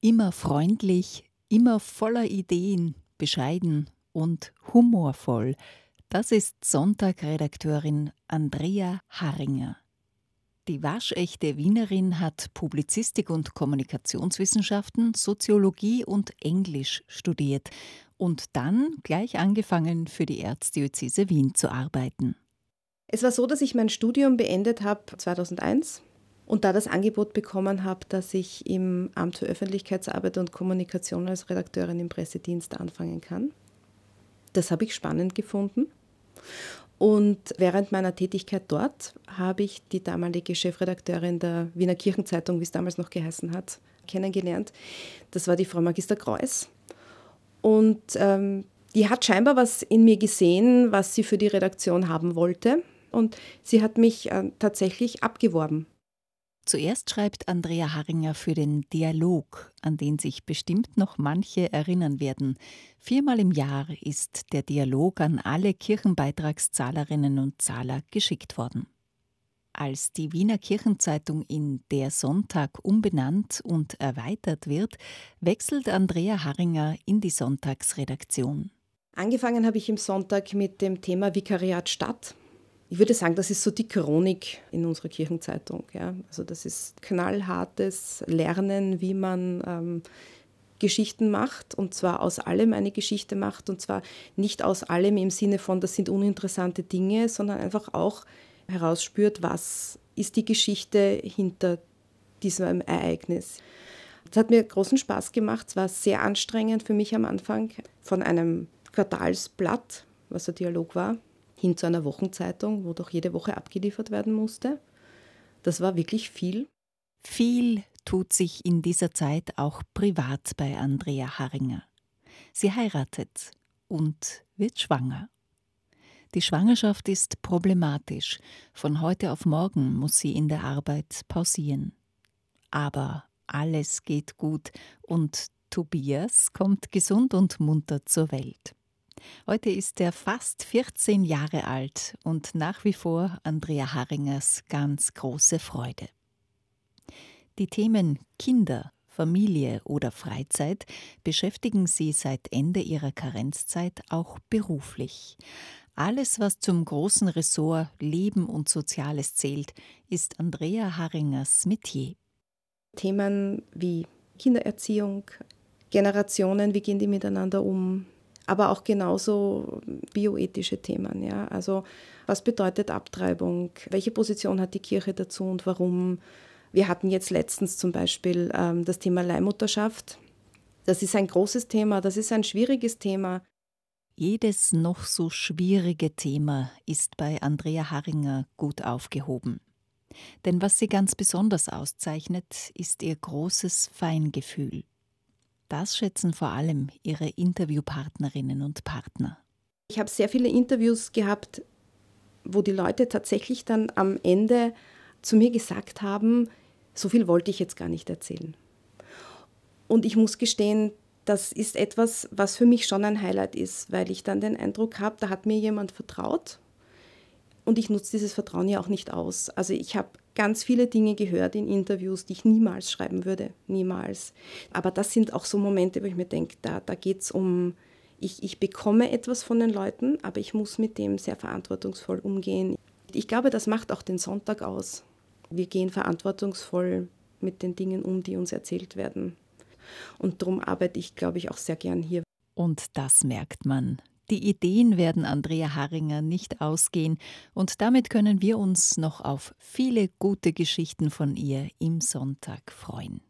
Immer freundlich, immer voller Ideen, bescheiden und humorvoll. Das ist Sonntagredakteurin Andrea Harringer. Die waschechte Wienerin hat Publizistik und Kommunikationswissenschaften, Soziologie und Englisch studiert und dann gleich angefangen, für die Erzdiözese Wien zu arbeiten. Es war so, dass ich mein Studium beendet habe 2001 und da das Angebot bekommen habe, dass ich im Amt für Öffentlichkeitsarbeit und Kommunikation als Redakteurin im Pressedienst anfangen kann. Das habe ich spannend gefunden. Und während meiner Tätigkeit dort habe ich die damalige Chefredakteurin der Wiener Kirchenzeitung, wie es damals noch geheißen hat, kennengelernt. Das war die Frau Magister Kreuß. Und ähm, die hat scheinbar was in mir gesehen, was sie für die Redaktion haben wollte. Und sie hat mich äh, tatsächlich abgeworben. Zuerst schreibt Andrea Harringer für den Dialog, an den sich bestimmt noch manche erinnern werden. Viermal im Jahr ist der Dialog an alle Kirchenbeitragszahlerinnen und Zahler geschickt worden. Als die Wiener Kirchenzeitung in Der Sonntag umbenannt und erweitert wird, wechselt Andrea Harringer in die Sonntagsredaktion. Angefangen habe ich im Sonntag mit dem Thema Vikariat Stadt. Ich würde sagen, das ist so die Chronik in unserer Kirchenzeitung. Ja. Also das ist knallhartes Lernen, wie man ähm, Geschichten macht und zwar aus allem eine Geschichte macht und zwar nicht aus allem im Sinne von, das sind uninteressante Dinge, sondern einfach auch herausspürt, was ist die Geschichte hinter diesem Ereignis. Es hat mir großen Spaß gemacht. Es war sehr anstrengend für mich am Anfang, von einem Quartalsblatt, was der Dialog war, hin zu einer Wochenzeitung, wo doch jede Woche abgeliefert werden musste. Das war wirklich viel. Viel tut sich in dieser Zeit auch privat bei Andrea Harringer. Sie heiratet und wird schwanger. Die Schwangerschaft ist problematisch. Von heute auf morgen muss sie in der Arbeit pausieren. Aber alles geht gut und Tobias kommt gesund und munter zur Welt. Heute ist er fast 14 Jahre alt und nach wie vor Andrea Harringers ganz große Freude. Die Themen Kinder, Familie oder Freizeit beschäftigen sie seit Ende ihrer Karenzzeit auch beruflich. Alles, was zum großen Ressort Leben und Soziales zählt, ist Andrea Harringers Metier. Themen wie Kindererziehung, Generationen, wie gehen die miteinander um, aber auch genauso bioethische Themen. Ja? Also was bedeutet Abtreibung? Welche Position hat die Kirche dazu und warum? Wir hatten jetzt letztens zum Beispiel ähm, das Thema Leihmutterschaft. Das ist ein großes Thema, das ist ein schwieriges Thema. Jedes noch so schwierige Thema ist bei Andrea Harringer gut aufgehoben. Denn was sie ganz besonders auszeichnet, ist ihr großes Feingefühl. Das schätzen vor allem ihre Interviewpartnerinnen und Partner. Ich habe sehr viele Interviews gehabt, wo die Leute tatsächlich dann am Ende zu mir gesagt haben, so viel wollte ich jetzt gar nicht erzählen. Und ich muss gestehen, das ist etwas, was für mich schon ein Highlight ist, weil ich dann den Eindruck habe, da hat mir jemand vertraut und ich nutze dieses Vertrauen ja auch nicht aus. Also ich habe ganz viele Dinge gehört in Interviews, die ich niemals schreiben würde, niemals. Aber das sind auch so Momente, wo ich mir denke, da, da geht es um, ich, ich bekomme etwas von den Leuten, aber ich muss mit dem sehr verantwortungsvoll umgehen. Ich glaube, das macht auch den Sonntag aus. Wir gehen verantwortungsvoll mit den Dingen um, die uns erzählt werden. Und darum arbeite ich, glaube ich, auch sehr gern hier. Und das merkt man. Die Ideen werden Andrea Harringer nicht ausgehen und damit können wir uns noch auf viele gute Geschichten von ihr im Sonntag freuen.